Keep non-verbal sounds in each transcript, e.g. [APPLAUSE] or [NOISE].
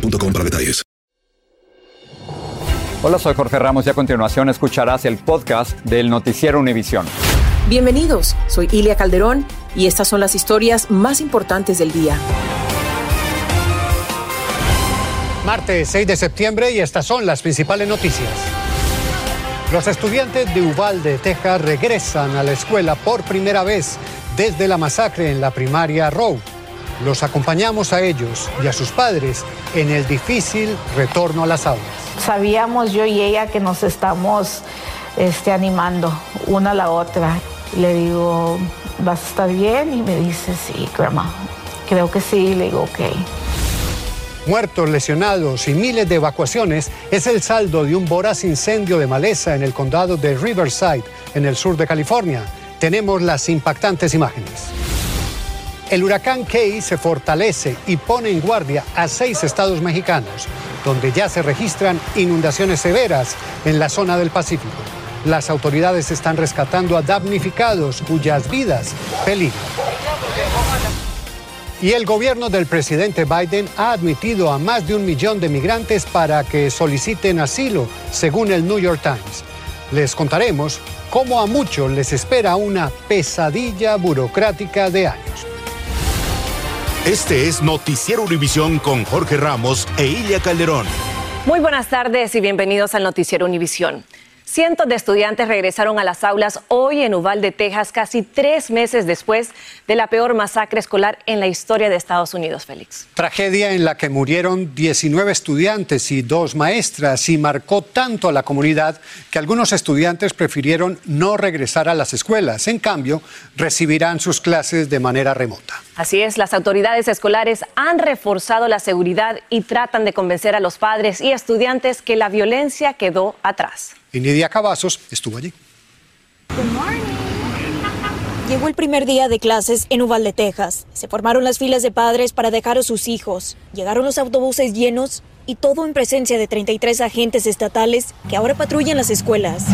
boostmobile.com para detalles. Hola, soy Jorge Ramos y a continuación escucharás el podcast del Noticiero Univisión. Bienvenidos, soy Ilia Calderón y estas son las historias más importantes del día. Martes 6 de septiembre y estas son las principales noticias. Los estudiantes de Uvalde, Texas, regresan a la escuela por primera vez desde la masacre en la primaria Rowe. Los acompañamos a ellos y a sus padres en el difícil retorno a las aulas. Sabíamos yo y ella que nos estamos este, animando una a la otra. Le digo, ¿vas a estar bien? Y me dice, sí, grandma. Creo que sí. Le digo, ok. Muertos, lesionados y miles de evacuaciones es el saldo de un voraz incendio de maleza en el condado de Riverside, en el sur de California. Tenemos las impactantes imágenes. El huracán Key se fortalece y pone en guardia a seis estados mexicanos, donde ya se registran inundaciones severas en la zona del Pacífico. Las autoridades están rescatando a damnificados cuyas vidas peligran. Y el gobierno del presidente Biden ha admitido a más de un millón de migrantes para que soliciten asilo, según el New York Times. Les contaremos cómo a muchos les espera una pesadilla burocrática de años. Este es Noticiero Univisión con Jorge Ramos e Ilia Calderón. Muy buenas tardes y bienvenidos al Noticiero Univisión. Cientos de estudiantes regresaron a las aulas hoy en Uvalde, Texas, casi tres meses después de la peor masacre escolar en la historia de Estados Unidos, Félix. Tragedia en la que murieron 19 estudiantes y dos maestras y marcó tanto a la comunidad que algunos estudiantes prefirieron no regresar a las escuelas. En cambio, recibirán sus clases de manera remota. Así es, las autoridades escolares han reforzado la seguridad y tratan de convencer a los padres y estudiantes que la violencia quedó atrás. Y Nidia Cavazos estuvo allí. Llegó el primer día de clases en Uvalde, Texas. Se formaron las filas de padres para dejar a sus hijos. Llegaron los autobuses llenos y todo en presencia de 33 agentes estatales que ahora patrullan las escuelas.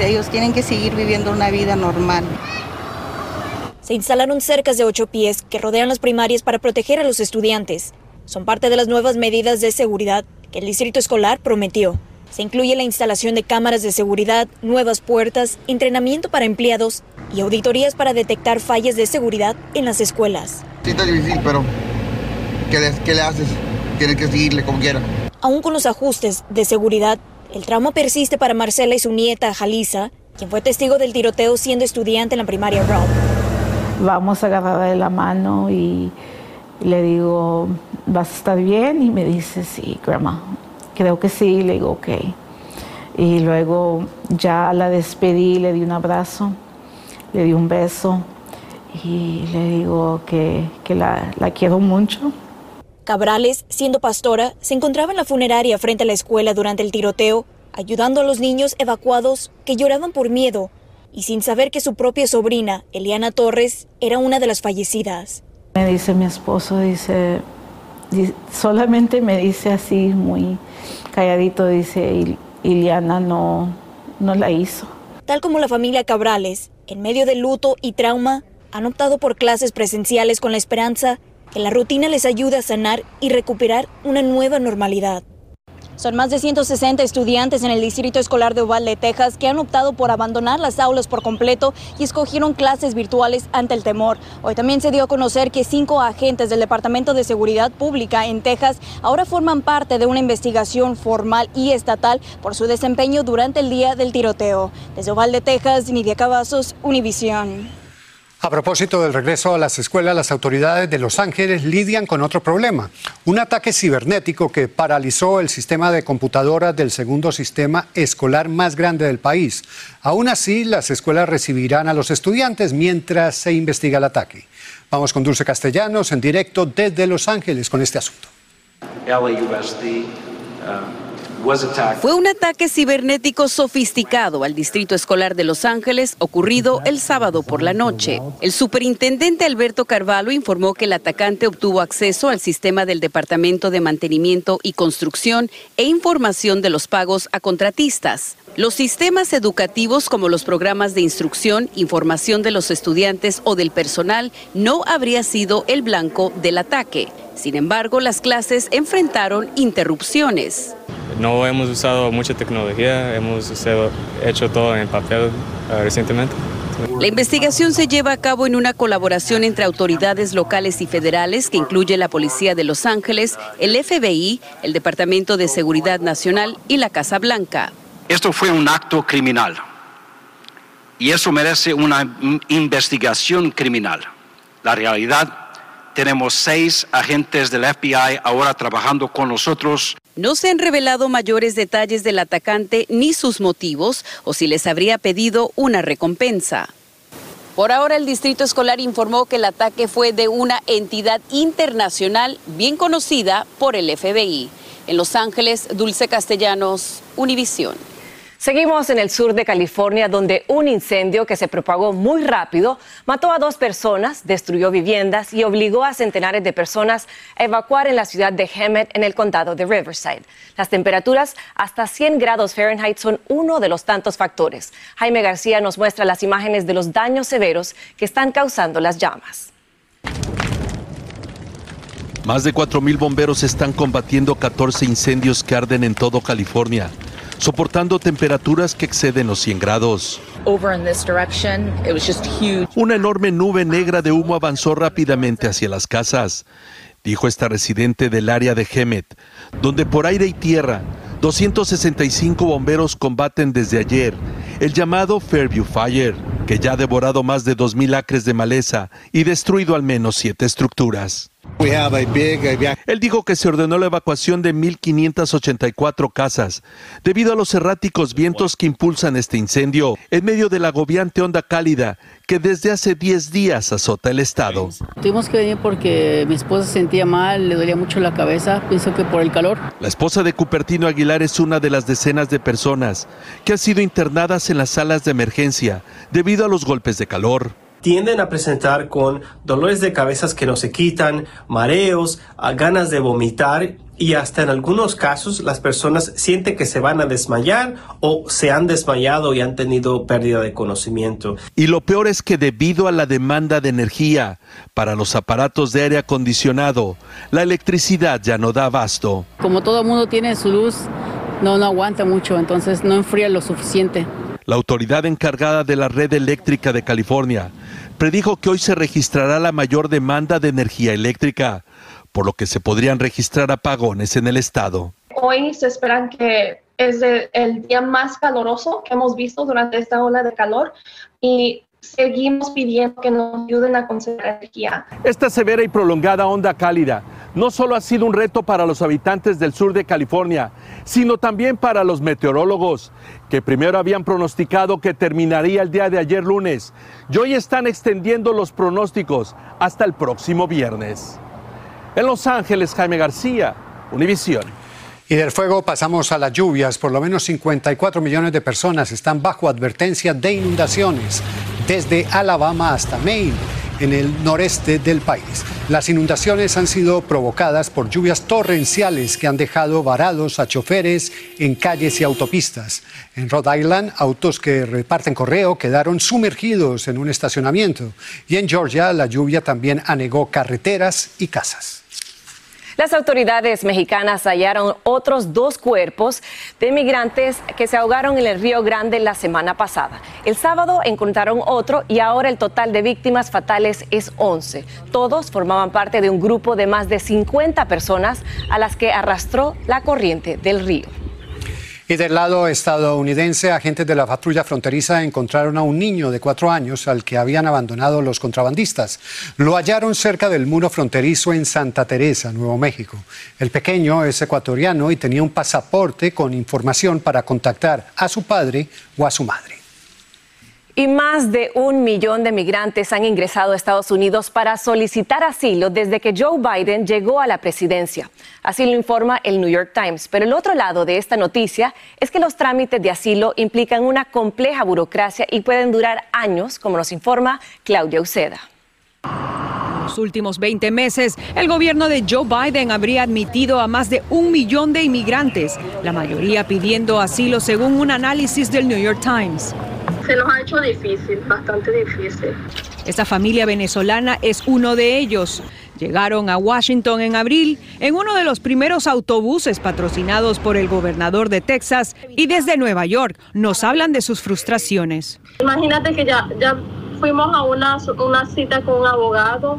Ellos tienen que seguir viviendo una vida normal. Se instalaron cercas de ocho pies que rodean las primarias para proteger a los estudiantes. Son parte de las nuevas medidas de seguridad que el distrito escolar prometió. Se incluye la instalación de cámaras de seguridad, nuevas puertas, entrenamiento para empleados y auditorías para detectar fallas de seguridad en las escuelas. Sí, está difícil, pero ¿qué le, qué le haces? Tienes que seguirle como quiera. Aún con los ajustes de seguridad, el trauma persiste para Marcela y su nieta, Jalisa, quien fue testigo del tiroteo siendo estudiante en la primaria Rob. Vamos a agarrar de la mano y le digo, ¿vas a estar bien? Y me dice, sí, grandma, creo que sí, le digo, ok. Y luego ya la despedí, le di un abrazo, le di un beso y le digo que, que la, la quiero mucho. Cabrales, siendo pastora, se encontraba en la funeraria frente a la escuela durante el tiroteo, ayudando a los niños evacuados que lloraban por miedo y sin saber que su propia sobrina, Eliana Torres, era una de las fallecidas. Me dice mi esposo, dice, solamente me dice así muy calladito, dice, Iliana no, no la hizo. Tal como la familia Cabrales, en medio de luto y trauma, han optado por clases presenciales con la esperanza que la rutina les ayude a sanar y recuperar una nueva normalidad. Son más de 160 estudiantes en el Distrito Escolar de Uvalde, Texas, que han optado por abandonar las aulas por completo y escogieron clases virtuales ante el temor. Hoy también se dio a conocer que cinco agentes del Departamento de Seguridad Pública en Texas ahora forman parte de una investigación formal y estatal por su desempeño durante el día del tiroteo. Desde Uvalde, Texas, Nidia Cavazos, Univisión. A propósito del regreso a las escuelas, las autoridades de Los Ángeles lidian con otro problema, un ataque cibernético que paralizó el sistema de computadoras del segundo sistema escolar más grande del país. Aún así, las escuelas recibirán a los estudiantes mientras se investiga el ataque. Vamos con Dulce Castellanos en directo desde Los Ángeles con este asunto. Fue un ataque cibernético sofisticado al Distrito Escolar de Los Ángeles ocurrido el sábado por la noche. El superintendente Alberto Carvalho informó que el atacante obtuvo acceso al sistema del Departamento de Mantenimiento y Construcción e información de los pagos a contratistas. Los sistemas educativos como los programas de instrucción, información de los estudiantes o del personal no habría sido el blanco del ataque. Sin embargo, las clases enfrentaron interrupciones. No hemos usado mucha tecnología, hemos hecho todo en papel uh, recientemente. La investigación se lleva a cabo en una colaboración entre autoridades locales y federales que incluye la Policía de Los Ángeles, el FBI, el Departamento de Seguridad Nacional y la Casa Blanca. Esto fue un acto criminal y eso merece una investigación criminal. La realidad tenemos seis agentes del FBI ahora trabajando con nosotros. No se han revelado mayores detalles del atacante ni sus motivos o si les habría pedido una recompensa. Por ahora el Distrito Escolar informó que el ataque fue de una entidad internacional bien conocida por el FBI. En Los Ángeles, Dulce Castellanos, Univisión. Seguimos en el sur de California, donde un incendio que se propagó muy rápido mató a dos personas, destruyó viviendas y obligó a centenares de personas a evacuar en la ciudad de Hemet, en el condado de Riverside. Las temperaturas hasta 100 grados Fahrenheit son uno de los tantos factores. Jaime García nos muestra las imágenes de los daños severos que están causando las llamas. Más de 4.000 bomberos están combatiendo 14 incendios que arden en todo California soportando temperaturas que exceden los 100 grados. Una enorme nube negra de humo avanzó rápidamente hacia las casas, dijo esta residente del área de Hemet, donde por aire y tierra 265 bomberos combaten desde ayer el llamado Fairview Fire, que ya ha devorado más de 2.000 acres de maleza y destruido al menos siete estructuras. Él dijo que se ordenó la evacuación de 1.584 casas debido a los erráticos vientos que impulsan este incendio en medio de la agobiante onda cálida que desde hace 10 días azota el estado. Tuvimos que venir porque mi esposa se sentía mal, le dolía mucho la cabeza, pienso que por el calor. La esposa de Cupertino Aguilar es una de las decenas de personas que han sido internadas en las salas de emergencia debido a los golpes de calor tienden a presentar con dolores de cabezas que no se quitan, mareos, ganas de vomitar y hasta en algunos casos las personas sienten que se van a desmayar o se han desmayado y han tenido pérdida de conocimiento. Y lo peor es que debido a la demanda de energía para los aparatos de aire acondicionado, la electricidad ya no da abasto. Como todo mundo tiene su luz, no, no aguanta mucho, entonces no enfría lo suficiente. La autoridad encargada de la red eléctrica de California predijo que hoy se registrará la mayor demanda de energía eléctrica, por lo que se podrían registrar apagones en el estado. Hoy se esperan que es el día más caluroso que hemos visto durante esta ola de calor y seguimos pidiendo que nos ayuden a conservar energía. Esta severa y prolongada onda cálida no solo ha sido un reto para los habitantes del sur de California, sino también para los meteorólogos, que primero habían pronosticado que terminaría el día de ayer lunes y hoy están extendiendo los pronósticos hasta el próximo viernes. En Los Ángeles, Jaime García, Univisión. Y del fuego pasamos a las lluvias. Por lo menos 54 millones de personas están bajo advertencia de inundaciones, desde Alabama hasta Maine. en el noreste del país. Las inundaciones han sido provocadas por lluvias torrenciales que han dejado varados a choferes en calles y autopistas. En Rhode Island, autos que reparten correo quedaron sumergidos en un estacionamiento. Y en Georgia, la lluvia también anegó carreteras y casas. Las autoridades mexicanas hallaron otros dos cuerpos de migrantes que se ahogaron en el Río Grande la semana pasada. El sábado encontraron otro y ahora el total de víctimas fatales es 11. Todos formaban parte de un grupo de más de 50 personas a las que arrastró la corriente del río. Y del lado estadounidense, agentes de la patrulla fronteriza encontraron a un niño de cuatro años al que habían abandonado los contrabandistas. Lo hallaron cerca del muro fronterizo en Santa Teresa, Nuevo México. El pequeño es ecuatoriano y tenía un pasaporte con información para contactar a su padre o a su madre. Y más de un millón de migrantes han ingresado a Estados Unidos para solicitar asilo desde que Joe Biden llegó a la presidencia. Así lo informa el New York Times. Pero el otro lado de esta noticia es que los trámites de asilo implican una compleja burocracia y pueden durar años, como nos informa Claudia Uceda. Los últimos 20 meses, el gobierno de Joe Biden habría admitido a más de un millón de inmigrantes, la mayoría pidiendo asilo según un análisis del New York Times. Se nos ha hecho difícil, bastante difícil. Esta familia venezolana es uno de ellos. Llegaron a Washington en abril en uno de los primeros autobuses patrocinados por el gobernador de Texas y desde Nueva York nos hablan de sus frustraciones. Imagínate que ya, ya fuimos a una, una cita con un abogado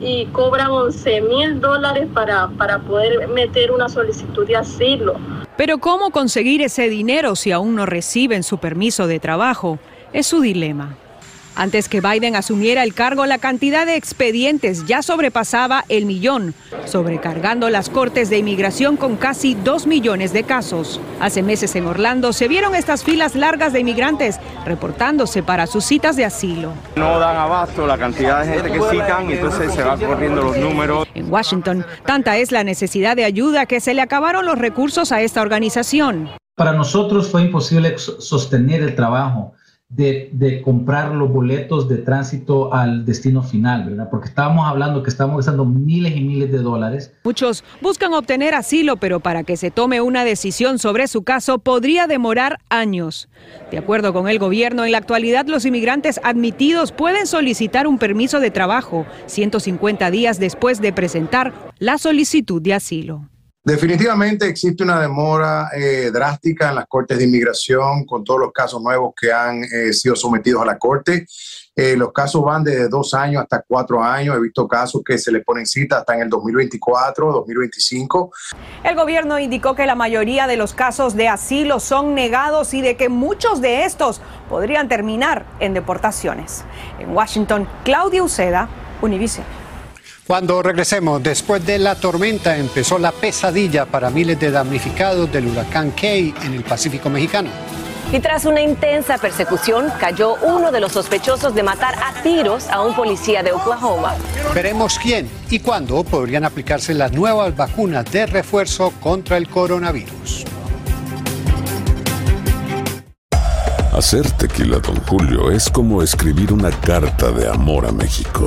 y cobran 11 mil dólares para, para poder meter una solicitud de asilo. Pero ¿cómo conseguir ese dinero si aún no reciben su permiso de trabajo? Es su dilema. Antes que Biden asumiera el cargo, la cantidad de expedientes ya sobrepasaba el millón, sobrecargando las cortes de inmigración con casi dos millones de casos. Hace meses en Orlando se vieron estas filas largas de inmigrantes reportándose para sus citas de asilo. No dan abasto la cantidad de gente que citan y entonces se van corriendo los números. En Washington, tanta es la necesidad de ayuda que se le acabaron los recursos a esta organización. Para nosotros fue imposible sostener el trabajo de, comprar los boletos de tránsito al destino final, ¿verdad? Porque estábamos hablando que estamos gastando miles y miles de dólares. Muchos buscan obtener asilo, pero para que se tome una decisión sobre su caso podría demorar años. De acuerdo con el gobierno, en la actualidad los inmigrantes admitidos pueden solicitar un permiso de trabajo 150 días después de presentar la solicitud de asilo. Definitivamente existe una demora eh, drástica en las cortes de inmigración con todos los casos nuevos que han eh, sido sometidos a la corte. Eh, los casos van desde dos años hasta cuatro años. He visto casos que se le ponen cita hasta en el 2024, 2025. El gobierno indicó que la mayoría de los casos de asilo son negados y de que muchos de estos podrían terminar en deportaciones. En Washington, Claudia Uceda, Univision. Cuando regresemos, después de la tormenta, empezó la pesadilla para miles de damnificados del huracán Kay en el Pacífico mexicano. Y tras una intensa persecución, cayó uno de los sospechosos de matar a tiros a un policía de Oklahoma. Veremos quién y cuándo podrían aplicarse las nuevas vacunas de refuerzo contra el coronavirus. Hacer tequila, don Julio, es como escribir una carta de amor a México.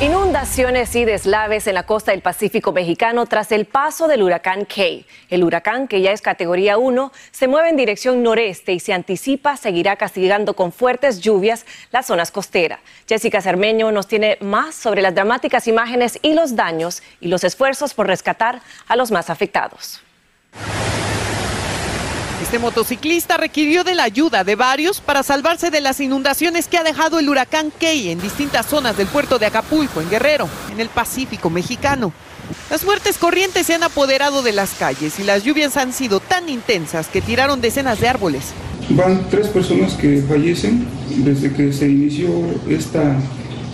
Inundaciones y deslaves en la costa del Pacífico mexicano tras el paso del huracán Kay. El huracán, que ya es categoría 1, se mueve en dirección noreste y se anticipa seguirá castigando con fuertes lluvias las zonas costeras. Jessica Cermeño nos tiene más sobre las dramáticas imágenes y los daños y los esfuerzos por rescatar a los más afectados. Este motociclista requirió de la ayuda de varios para salvarse de las inundaciones que ha dejado el huracán Key en distintas zonas del puerto de Acapulco, en Guerrero, en el Pacífico mexicano. Las fuertes corrientes se han apoderado de las calles y las lluvias han sido tan intensas que tiraron decenas de árboles. Van tres personas que fallecen desde que se inició esta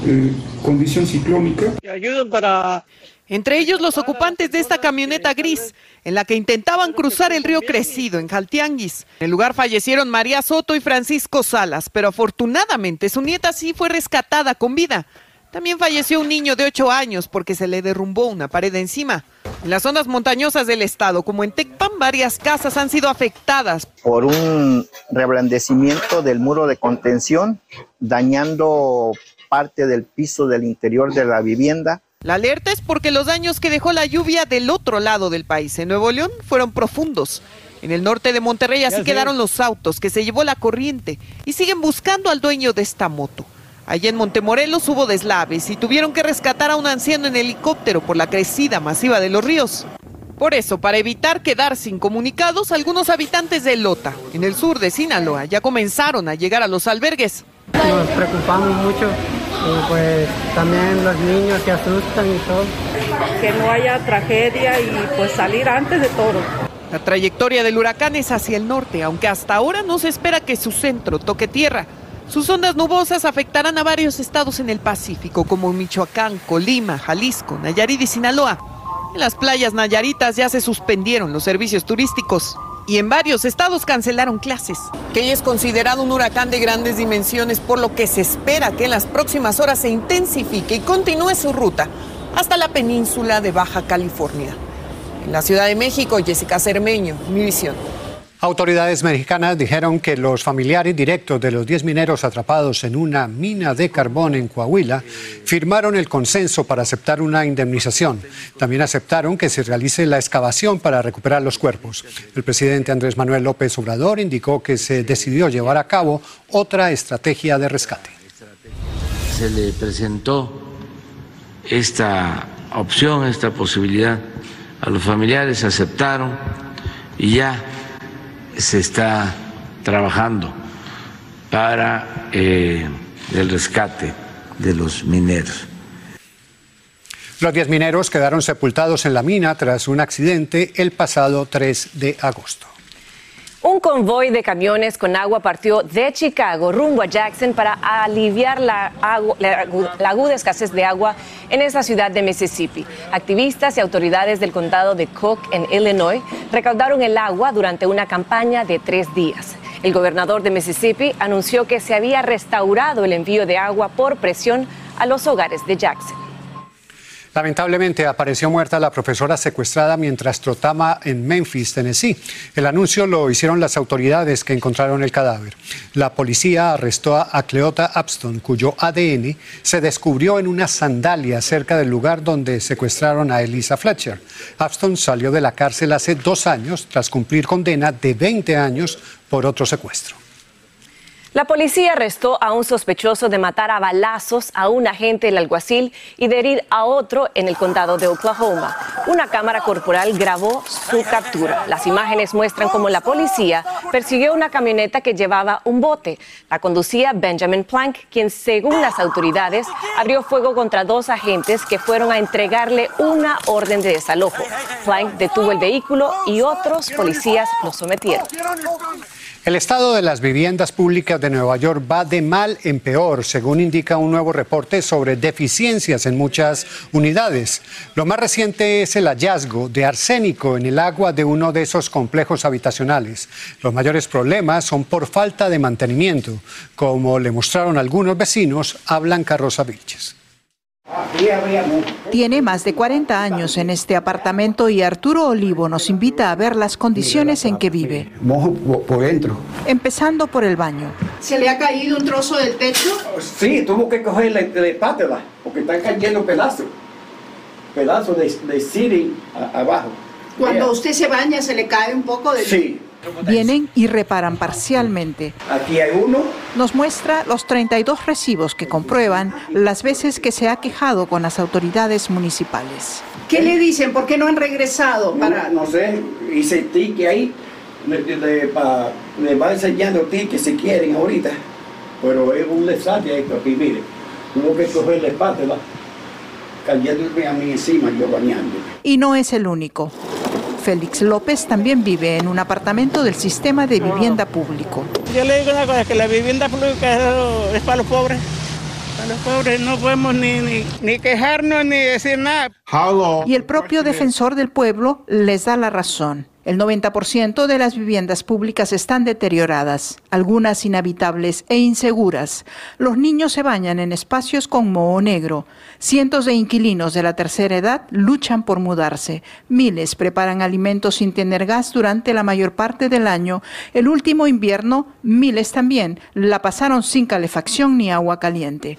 eh, condición ciclónica. Ayudan para entre ellos los ocupantes de esta camioneta gris, en la que intentaban cruzar el río Crecido, en Jaltianguis. En el lugar fallecieron María Soto y Francisco Salas, pero afortunadamente su nieta sí fue rescatada con vida. También falleció un niño de 8 años porque se le derrumbó una pared encima. En las zonas montañosas del estado, como en Tecpan, varias casas han sido afectadas. Por un reblandecimiento del muro de contención, dañando parte del piso del interior de la vivienda la alerta es porque los daños que dejó la lluvia del otro lado del país, en Nuevo León, fueron profundos. En el norte de Monterrey así quedaron los autos que se llevó la corriente y siguen buscando al dueño de esta moto. Allí en Montemorelos hubo deslaves y tuvieron que rescatar a un anciano en helicóptero por la crecida masiva de los ríos. Por eso, para evitar quedar sin comunicados, algunos habitantes de Lota, en el sur de Sinaloa, ya comenzaron a llegar a los albergues. Nos preocupamos mucho y pues también los niños se asustan y todo. Que no haya tragedia y pues salir antes de todo. La trayectoria del huracán es hacia el norte, aunque hasta ahora no se espera que su centro toque tierra. Sus ondas nubosas afectarán a varios estados en el Pacífico, como Michoacán, Colima, Jalisco, Nayarit y Sinaloa. En las playas nayaritas ya se suspendieron los servicios turísticos y en varios estados cancelaron clases. Que es considerado un huracán de grandes dimensiones, por lo que se espera que en las próximas horas se intensifique y continúe su ruta hasta la península de Baja California. En la Ciudad de México, Jessica Cermeño, mi visión. Autoridades mexicanas dijeron que los familiares directos de los 10 mineros atrapados en una mina de carbón en Coahuila firmaron el consenso para aceptar una indemnización. También aceptaron que se realice la excavación para recuperar los cuerpos. El presidente Andrés Manuel López Obrador indicó que se decidió llevar a cabo otra estrategia de rescate. Se le presentó esta opción, esta posibilidad a los familiares, aceptaron y ya se está trabajando para eh, el rescate de los mineros. Los 10 mineros quedaron sepultados en la mina tras un accidente el pasado 3 de agosto. Un convoy de camiones con agua partió de Chicago rumbo a Jackson para aliviar la, aguda escasez de agua en esa ciudad de Mississippi. Activistas y autoridades del condado de Cook en Illinois recaudaron el agua durante una campaña de tres días. El gobernador de Mississippi anunció que se había restaurado el envío de agua por presión a los hogares de Jackson. Lamentablemente apareció muerta la profesora secuestrada mientras trotaba en Memphis, Tennessee. El anuncio lo hicieron las autoridades que encontraron el cadáver. La policía arrestó a Cleota Abston, cuyo ADN se descubrió en una sandalia cerca del lugar donde secuestraron a Elisa Fletcher. Abston salió de la cárcel hace dos años tras cumplir condena de 20 años por otro secuestro. La policía arrestó a un sospechoso de matar a balazos a un agente del alguacil y de herir a otro en el condado de Oklahoma. Una cámara corporal grabó su captura. Las imágenes muestran cómo la policía persiguió una camioneta que llevaba un bote. La conducía Benjamin Plank, quien según las autoridades abrió fuego contra dos agentes que fueron a entregarle una orden de desalojo. Plank detuvo el vehículo y otros policías lo sometieron. El estado de las viviendas públicas de Nueva York va de mal en peor, según indica un nuevo reporte sobre deficiencias en muchas unidades. Lo más reciente es el hallazgo de arsénico en el agua de uno de esos complejos habitacionales. Los mayores problemas son por falta de mantenimiento, como le mostraron algunos vecinos a Blanca Rosa Vilches. Tiene más de 40 años en este apartamento y Arturo Olivo nos invita a ver las condiciones en que vive. Mojo por dentro. Empezando por el baño. ¿Se le ha caído un trozo del techo? Sí, tuvo que coger la, la porque están cayendo pedazos. Pedazos de, de city abajo. Cuando usted se baña, ¿se le cae un poco de... Sí. Vienen y reparan parcialmente. Aquí hay uno. Nos muestra los 32 recibos que comprueban las veces que se ha quejado con las autoridades municipales. ¿Qué le dicen? ¿Por qué no han regresado? Para... No, sé, hice tique ahí, le, le, le, va enseñando tickets si quieren ahorita, pero es un desastre esto aquí, mire, tuvo que coger la espátula, cayéndome a mí encima, yo bañando. Y no es el único. Félix López también vive en un apartamento del sistema de vivienda público. Yo le digo una cosa, que la vivienda pública es para los pobres. Para los pobres no podemos ni, ni, ni quejarnos ni decir nada. Y el propio defensor del pueblo les da la razón. El 90% de las viviendas públicas están deterioradas, algunas inhabitables e inseguras. Los niños se bañan en espacios con moho negro. Cientos de inquilinos de la tercera edad luchan por mudarse. Miles preparan alimentos sin tener gas durante la mayor parte del año. El último invierno, miles también la pasaron sin calefacción ni agua caliente.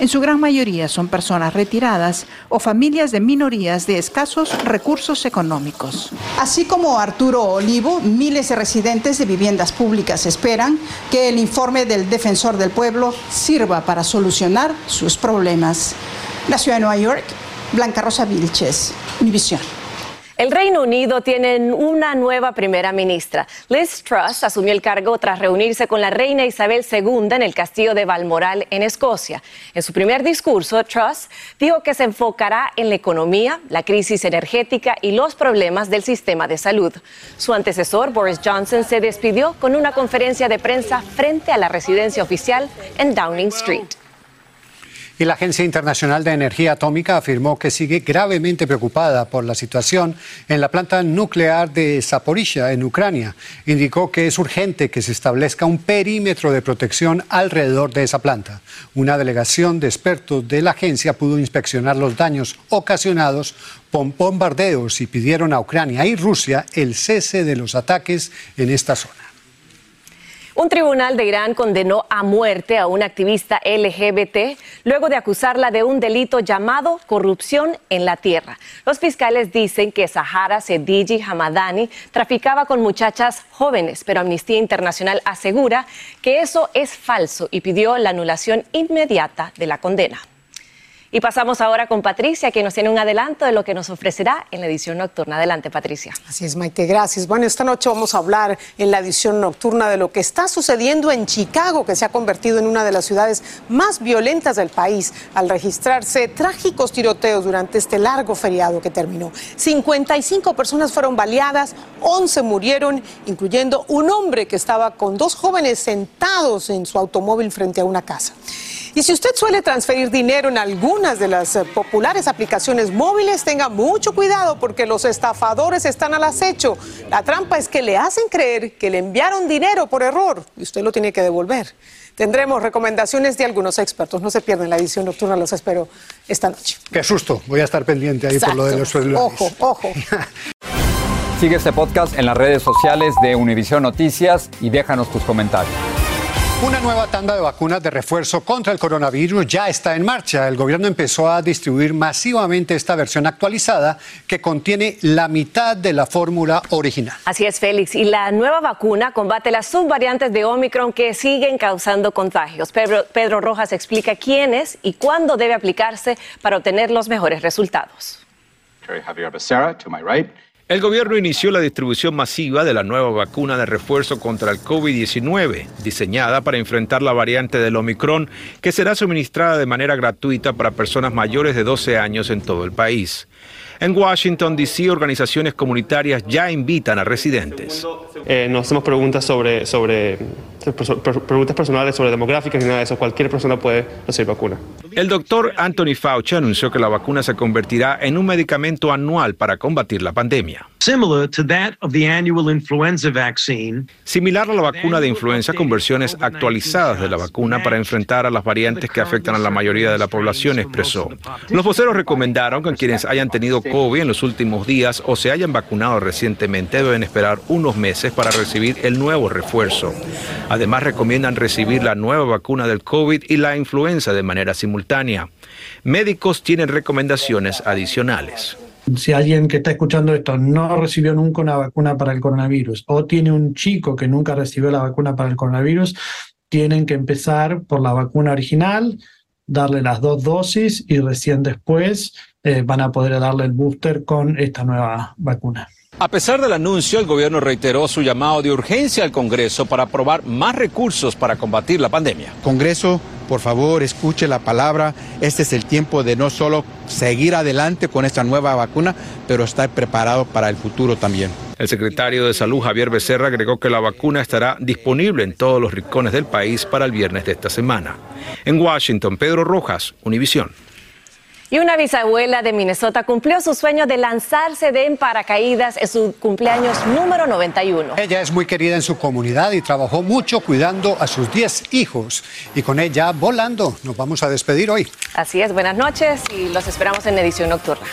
En su gran mayoría son personas retiradas o familias de minorías de escasos recursos económicos. Así como Arturo Olivo, miles de residentes de viviendas públicas esperan que el informe del defensor del pueblo sirva para solucionar sus problemas. La ciudad de Nueva York, Blanca Rosa Vilches, Univisión. El Reino Unido tiene una nueva primera ministra. Liz Truss asumió el cargo tras reunirse con la reina Isabel II en el castillo de Balmoral, en Escocia. En su primer discurso, Truss dijo que se enfocará en la economía, la crisis energética y los problemas del sistema de salud. Su antecesor, Boris Johnson, se despidió con una conferencia de prensa frente a la residencia oficial en Downing Street. Y la Agencia Internacional de Energía Atómica afirmó que sigue gravemente preocupada por la situación en la planta nuclear de Zaporizhia, en Ucrania. Indicó que es urgente que se establezca un perímetro de protección alrededor de esa planta. Una delegación de expertos de la agencia pudo inspeccionar los daños ocasionados por bombardeos y pidieron a Ucrania y Rusia el cese de los ataques en esta zona. Un tribunal de Irán condenó a muerte a una activista LGBT luego de acusarla de un delito llamado corrupción en la tierra. Los fiscales dicen que Sahara Sediji Hamadani traficaba con muchachas jóvenes, pero Amnistía Internacional asegura que eso es falso y pidió la anulación inmediata de la condena. Y pasamos ahora con Patricia, que nos tiene un adelanto de lo que nos ofrecerá en la edición nocturna. Adelante, Patricia. Así es, Maite, gracias. Bueno, esta noche vamos a hablar en la edición nocturna de lo que está sucediendo en Chicago, que se ha convertido en una de las ciudades más violentas del país al registrarse trágicos tiroteos durante este largo feriado que terminó. 55 personas fueron baleadas, 11 murieron, incluyendo un hombre que estaba con dos jóvenes sentados en su automóvil frente a una casa. Y si usted suele transferir dinero en algunas de las eh, populares aplicaciones móviles, tenga mucho cuidado porque los estafadores están al acecho. La trampa es que le hacen creer que le enviaron dinero por error y usted lo tiene que devolver. Tendremos recomendaciones de algunos expertos. No se pierdan la edición nocturna, los espero esta noche. Qué susto, voy a estar pendiente ahí por lo de los celulares. Ojo, ojo. [LAUGHS] Sigue este podcast en las redes sociales de Univision Noticias y déjanos tus comentarios. Una nueva tanda de vacunas de refuerzo contra el coronavirus ya está en marcha. El gobierno empezó a distribuir masivamente esta versión actualizada que contiene la mitad de la fórmula original. Así es, Félix. Y la nueva vacuna combate las subvariantes de Omicron que siguen causando contagios. Pedro, Pedro Rojas explica quién es y cuándo debe aplicarse para obtener los mejores resultados. Javier Becerra, to my right. El gobierno inició la distribución masiva de la nueva vacuna de refuerzo contra el COVID-19, diseñada para enfrentar la variante del Omicron, que será suministrada de manera gratuita para personas mayores de 12 años en todo el país. En Washington, D.C., organizaciones comunitarias ya invitan a residentes. Eh, no hacemos preguntas sobre, sobre preguntas personales sobre demográficas ni nada de eso. Cualquier persona puede recibir vacuna. El doctor Anthony Fauci anunció que la vacuna se convertirá en un medicamento anual para combatir la pandemia. pandemia. Similar a la vacuna de influenza con versiones actualizadas de la vacuna para enfrentar a las variantes que afectan a la mayoría de la población, expresó. Los voceros recomendaron que quienes hayan tenido COVID en los últimos días o se hayan vacunado recientemente deben esperar unos meses para recibir el nuevo refuerzo. Además, recomiendan recibir la nueva vacuna del COVID y la influenza de manera simultánea. Médicos tienen recomendaciones adicionales. Si alguien que está escuchando esto no recibió nunca una vacuna para el coronavirus o tiene un chico que nunca recibió la vacuna para el coronavirus, tienen que empezar por la vacuna original, darle las dos dosis y recién después eh, van a poder darle el booster con esta nueva vacuna. A pesar del anuncio, el gobierno reiteró su llamado de urgencia al Congreso para aprobar más recursos para combatir la pandemia. Congreso, por favor, escuche la palabra. Este es el tiempo de no solo seguir adelante con esta nueva vacuna, pero estar preparado para el futuro también. El secretario de Salud, Javier Becerra, agregó que la vacuna estará disponible en todos los rincones del país para el viernes de esta semana. En Washington, Pedro Rojas, Univisión. Y una bisabuela de Minnesota cumplió su sueño de lanzarse de en paracaídas en su cumpleaños número 91. Ella es muy querida en su comunidad y trabajó mucho cuidando a sus 10 hijos. Y con ella volando, nos vamos a despedir hoy. Así es, buenas noches y los esperamos en edición nocturna.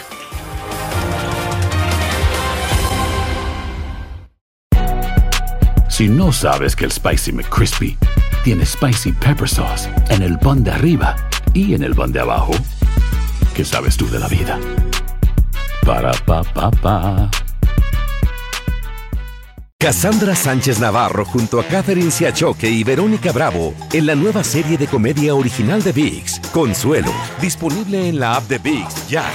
Si no sabes que el Spicy McCrispy tiene Spicy Pepper Sauce en el pan de arriba y en el pan de abajo, ¿qué sabes tú de la vida? Para, pa, pa, pa. Cassandra Sánchez Navarro junto a Catherine Siachoque y Verónica Bravo en la nueva serie de comedia original de VIX, Consuelo, disponible en la app de VIX ya.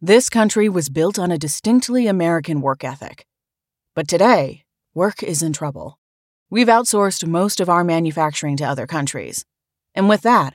This country was built on a distinctly American work ethic. But today, work is in trouble. We've outsourced most of our manufacturing to other countries. And with that,